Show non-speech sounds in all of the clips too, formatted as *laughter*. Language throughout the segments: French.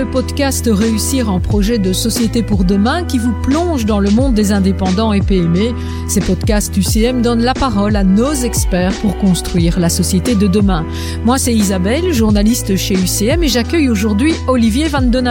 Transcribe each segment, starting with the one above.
le podcast Réussir en projet de société pour demain qui vous plonge dans le monde des indépendants et PME. Ces podcasts UCM donnent la parole à nos experts pour construire la société de demain. Moi, c'est Isabelle, journaliste chez UCM et j'accueille aujourd'hui Olivier Van Den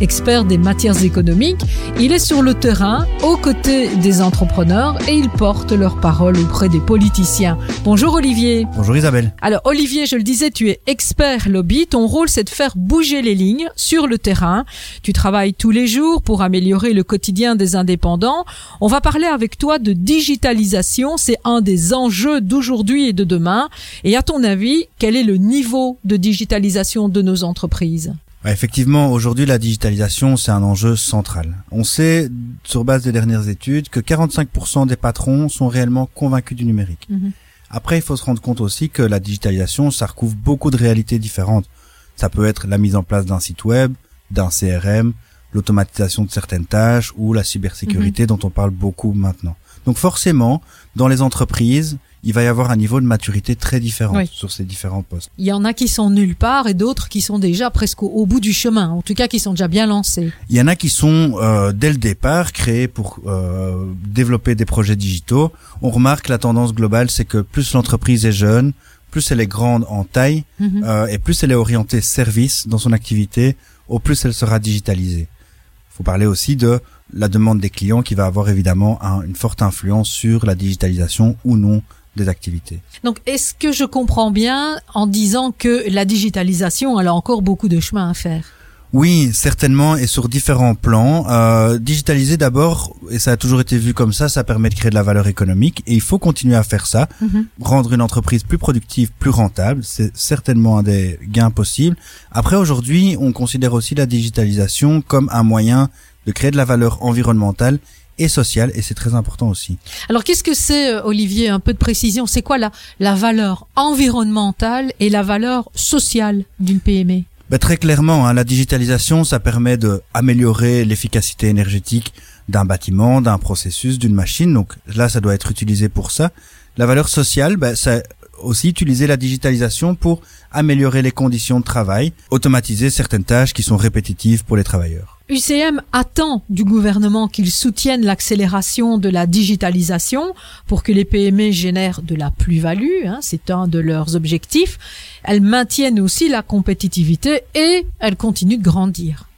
expert des matières économiques. Il est sur le terrain, aux côtés des entrepreneurs et il porte leur parole auprès des politiciens. Bonjour Olivier. Bonjour Isabelle. Alors Olivier, je le disais, tu es expert lobby. Ton rôle, c'est de faire bouger les lignes sur le terrain. Tu travailles tous les jours pour améliorer le quotidien des indépendants. On va parler avec toi de digitalisation. C'est un des enjeux d'aujourd'hui et de demain. Et à ton avis, quel est le niveau de digitalisation de nos entreprises? Effectivement, aujourd'hui, la digitalisation, c'est un enjeu central. On sait, sur base des dernières études, que 45% des patrons sont réellement convaincus du numérique. Mhm. Après, il faut se rendre compte aussi que la digitalisation, ça recouvre beaucoup de réalités différentes. Ça peut être la mise en place d'un site web, d'un CRM, l'automatisation de certaines tâches ou la cybersécurité mhm. dont on parle beaucoup maintenant. Donc forcément, dans les entreprises, il va y avoir un niveau de maturité très différent sur ces différents postes. Il y en a qui sont nulle part et d'autres qui sont déjà presque au, bout du chemin, en tout cas qui sont déjà bien lancés. Il y en a qui sont euh, dès le départ créés pour euh, développer des projets digitaux. On remarque la tendance globale, c'est que plus l'entreprise est jeune, plus elle est grande en taille mhm. euh, et plus elle est orientée service dans son activité, au plus elle sera digitalisée. Il faut parler aussi de la demande des clients qui va avoir évidemment une forte influence sur la digitalisation ou non des activités. Donc, est-ce que je comprends bien en disant que la digitalisation, elle a encore beaucoup de chemin à faire? Oui, certainement, et sur différents plans. Euh, digitaliser d'abord, et ça a toujours été vu comme ça, ça permet de créer de la valeur économique, et il faut continuer à faire ça. Mhm. Rendre une entreprise plus productive, plus rentable, c'est certainement un des gains possibles. Après, aujourd'hui, on considère aussi la digitalisation comme un moyen de créer de la valeur environnementale et sociale, et c'est très important aussi. Alors qu'est-ce que c'est, euh, Olivier, un peu de précision? C'est quoi la, la valeur environnementale et la valeur sociale d'une PME ben, Très clairement, hein, la digitalisation, ça permet de améliorer l'efficacité énergétique d'un bâtiment, d'un processus, d'une machine, donc là, ça doit être utilisé pour ça. La valeur sociale, ben, c'est aussi utiliser la digitalisation pour améliorer les conditions de travail, automatiser certaines tâches qui sont répétitives pour les travailleurs. UCM attend du gouvernement qu'il soutienne l'accélération de la digitalisation pour que les PME génèrent de la plus-value, hein, c'est un de leurs objectifs. Elles maintiennent aussi la compétitivité et elles continuent de grandir.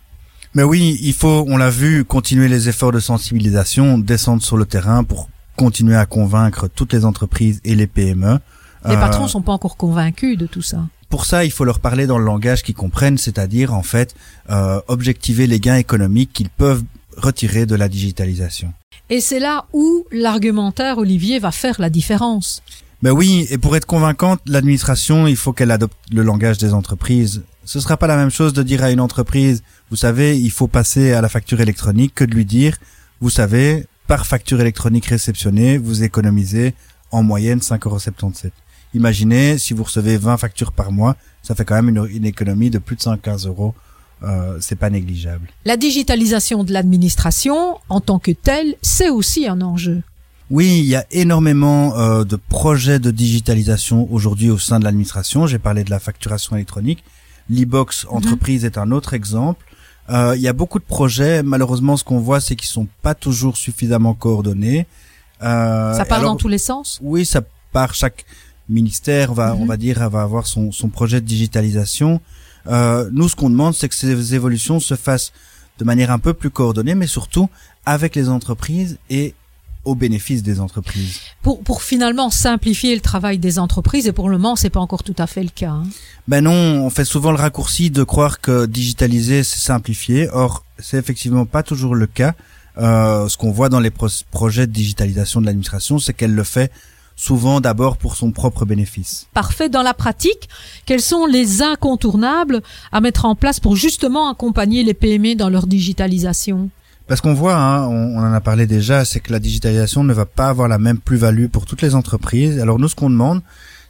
Mais oui, il faut, on l'a vu, continuer les efforts de sensibilisation, descendre sur le terrain pour continuer à convaincre toutes les entreprises et les PME. Les patrons euh, sont pas encore convaincus de tout ça. Pour ça, il faut leur parler dans le langage qu'ils comprennent, c'est-à-dire en fait euh, objectiver les gains économiques qu'ils peuvent retirer de la digitalisation. Et c'est là où l'argumentaire, Olivier, va faire la différence. Ben oui, et pour être convaincante, l'administration, il faut qu'elle adopte le langage des entreprises. Ce sera pas la même chose de dire à une entreprise, vous savez, il faut passer à la facture électronique, que de lui dire, vous savez, par facture électronique réceptionnée, vous économisez en moyenne 5,77 Imaginez, si vous recevez 20 factures par mois, ça fait quand même une, économie de plus de 115 euros. Euh, c'est pas négligeable. La digitalisation de l'administration, en tant que telle, c'est aussi un enjeu. Oui, il y a énormément euh, de projets de digitalisation aujourd'hui au sein de l'administration. J'ai parlé de la facturation électronique. l'e-box mhm. entreprise est un autre exemple. Euh, il y a beaucoup de projets. Malheureusement, ce qu'on voit, c'est qu'ils sont pas toujours suffisamment coordonnés. Euh, ça part dans tous les sens? Oui, ça part chaque ministère va, on mhm. va dire, va avoir son, son projet de digitalisation. Euh, nous, ce qu'on demande, c'est que ces évolutions se fassent de manière un peu plus coordonnée, mais surtout avec les entreprises et au bénéfice des entreprises. Pour, pour finalement simplifier le travail des entreprises, et pour le moment, c'est pas encore tout à fait le cas. Hein. Ben non, on fait souvent le raccourci de croire que digitaliser, c'est simplifier. Or, c'est effectivement pas toujours le cas. Euh, ce qu'on voit dans les projets de digitalisation de l'administration, c'est qu'elle le fait souvent d'abord pour son propre bénéfice. Parfait. Dans la pratique, quels sont les incontournables à mettre en place pour justement accompagner les PME dans leur digitalisation? Parce qu'on voit, hein, on, en a parlé déjà, c'est que la digitalisation ne va pas avoir la même plus-value pour toutes les entreprises. Alors nous, ce qu'on demande,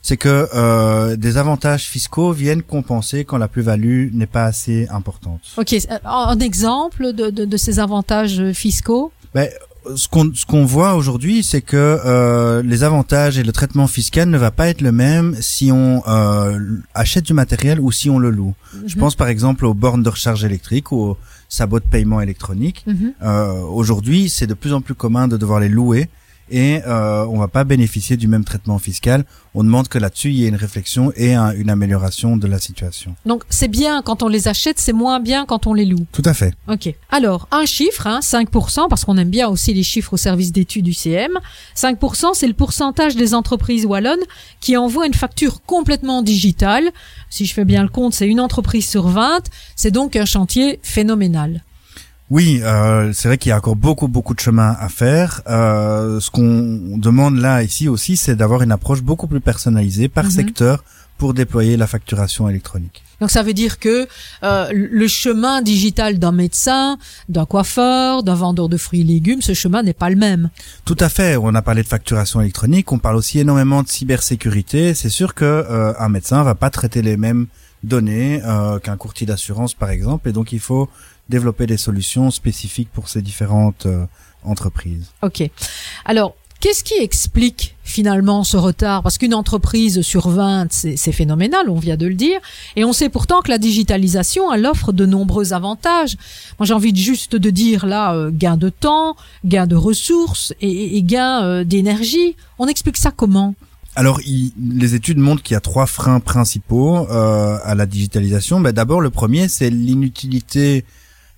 c'est que euh, des avantages fiscaux viennent compenser quand la plus-value n'est pas assez importante. Ok, un exemple de, de, de ces avantages fiscaux? Ben, ce qu'on ce qu'on voit aujourd'hui, c'est que euh, les avantages et le traitement fiscal ne va pas être le même si on euh, achète du matériel ou si on le loue. Je Mhm. pense par exemple aux bornes de recharge électrique ou aux sabots de paiement électronique. Mhm. Euh, aujourd'hui, c'est de plus en plus commun de devoir les louer et euh, on va pas bénéficier du même traitement fiscal. On demande que là-dessus il y ait une réflexion et un- une amélioration de la situation. Donc c'est bien quand on les achète, c'est moins bien quand on les loue. Tout à fait. Ok. Alors, un chiffre, hein, 5%, parce qu'on aime bien aussi les chiffres au service d'études du CM. 5%, c'est le pourcentage des entreprises wallonnes qui envoient une facture complètement digitale. Si je fais bien le compte, c'est une entreprise sur 20. C'est donc un chantier phénoménal. Oui, euh, c'est vrai qu'il y a encore beaucoup beaucoup de chemin à faire. Euh, ce qu'on demande là ici aussi, c'est d'avoir une approche beaucoup plus personnalisée par Mhm. secteur pour déployer la facturation électronique. Donc ça veut dire que euh, le chemin digital d'un médecin, d'un coiffeur, d'un vendeur de fruits et légumes, ce chemin n'est pas le même. Tout à fait. On a parlé de facturation électronique. On parle aussi énormément de cybersécurité. C'est sûr que euh, un médecin va pas traiter les mêmes données euh, qu'un courtier d'assurance, par exemple, et donc il faut développer des solutions spécifiques pour ces différentes euh, entreprises. Ok. Alors, qu'est-ce qui explique finalement ce retard? Parce qu'une entreprise sur 20, c'est phénoménal, on vient de le dire. Et on sait pourtant que la digitalisation, elle offre de nombreux avantages. Moi, j'ai envie de juste de dire là, euh, gain de temps, gain de ressources et, et gain euh, d'énergie. On explique ça comment? Alors, il- les études montrent qu'il y a trois freins principaux euh, à la digitalisation. Ben, D'abord, le premier, c'est l'inutilité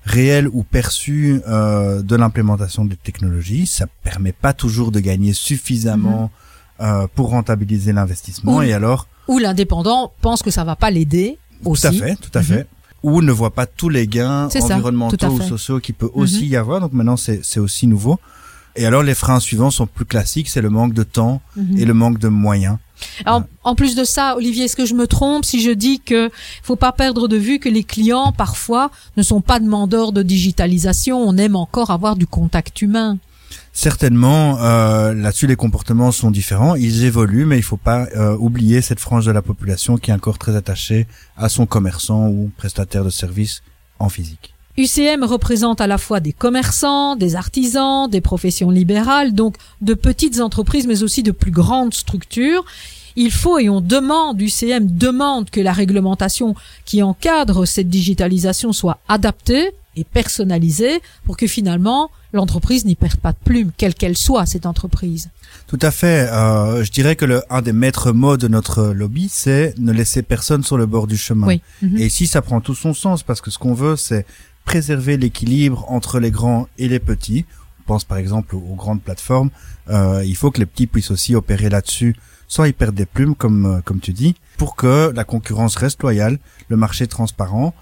réelle ou perçue euh, de l'implémentation des technologies. Ça permet pas toujours de gagner suffisamment euh, pour rentabiliser l'investissement. Et alors, Ou l'indépendant pense que ça va pas l'aider aussi. tout à fait, tout à Mhm. fait. Ou ne voit pas tous les gains ça, environnementaux ou sociaux qui peut aussi y avoir. Donc maintenant, c'est c'est aussi nouveau. Et alors, les freins suivants sont plus classiques. C'est le manque de temps Mhm. et le manque de moyens. En, en plus de ça, Olivier, est-ce que je me trompe si je dis que faut pas perdre de vue que les clients parfois ne sont pas demandeurs de digitalisation, on aime encore avoir du contact humain. Certainement, euh, là-dessus les comportements sont différents, ils évoluent, mais il faut pas euh, oublier cette frange de la population qui est encore très attachée à son commerçant ou prestataire de services en physique. UCM représente à la fois des commerçants, des artisans, des professions libérales, donc de petites entreprises, mais aussi de plus grandes structures. Il faut et on demande, UCM demande que la réglementation qui encadre cette digitalisation soit adaptée et personnalisée pour que finalement l'entreprise n'y perde pas de plume, quelle qu'elle soit cette entreprise. Tout à fait. euh, je dirais que le, un des maîtres mots de notre lobby, c'est ne laisser personne sur le bord du chemin. Oui. Mhm. Et ici, ça prend tout son sens parce que ce qu'on veut, c'est préserver l'équilibre entre les grands et les petits. On pense par exemple aux, grandes plateformes. Euh, il faut que les petits puissent aussi opérer là-dessus sans y perdre des plumes, comme euh, comme tu dis, pour que la concurrence reste loyale, le marché transparent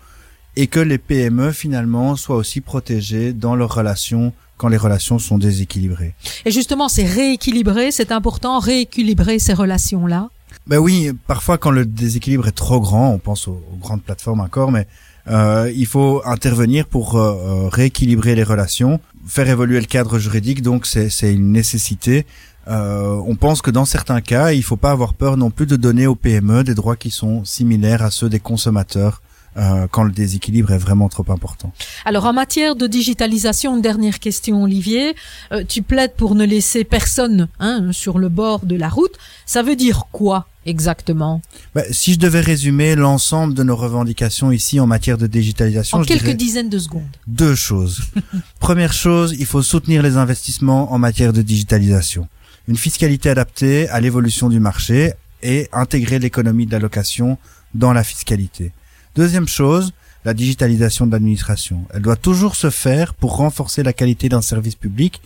et que les PME finalement soient aussi protégées dans leurs relations quand les relations sont déséquilibrées. Et justement, c'est rééquilibrer, c'est important, rééquilibrer ces relations-là? Ben oui, parfois quand le déséquilibre est trop grand, on pense aux, aux grandes plateformes encore, mais euh, il faut intervenir pour euh, euh, rééquilibrer les relations, faire évoluer le cadre juridique, donc c'est une nécessité. Euh, on pense que dans certains cas, il faut pas avoir peur non plus de donner aux PME des droits qui sont similaires à ceux des consommateurs euh, quand le déséquilibre est vraiment trop important. Alors en matière de digitalisation, une dernière question Olivier, Euh, tu plaides pour ne laisser personne hein, sur le bord de la route. Ça veut dire quoi exactement? Ben, si je devais résumer l'ensemble de nos revendications ici en matière de digitalisation, En je quelques dizaines de secondes. deux choses. *laughs* Première chose, il faut soutenir les investissements en matière de digitalisation. Une fiscalité adaptée à l'évolution du marché et intégrer l'économie de la location dans la fiscalité. Deuxième chose, la digitalisation de l'administration. Elle doit toujours se faire pour renforcer la qualité d'un service public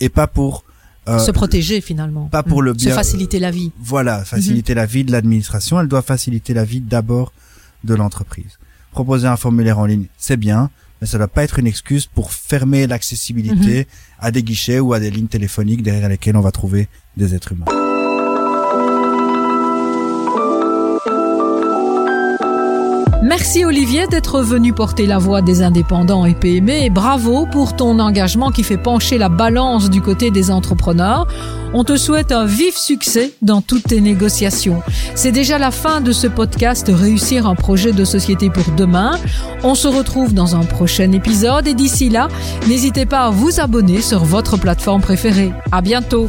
et pas pour euh, Se protéger finalement. pas pour Mm. le bien- Se faciliter la vie. voilà, faciliter la vie de l'administration, elle doit faciliter la vie d'abord de l'entreprise. Proposer un formulaire en ligne, c'est bien, mais ça ne doit pas être une excuse pour fermer l'accessibilité à des guichets ou à des lignes téléphoniques derrière lesquelles on va trouver des êtres humains. Merci Olivier d'être venu porter la voix des indépendants et PME et bravo pour ton engagement qui fait pencher la balance du côté des entrepreneurs. On te souhaite un vif succès dans toutes tes négociations. C'est déjà la fin de ce podcast Réussir un projet de société pour demain. On se retrouve dans un prochain épisode et d'ici là, n'hésitez pas à vous abonner sur votre plateforme préférée. À bientôt.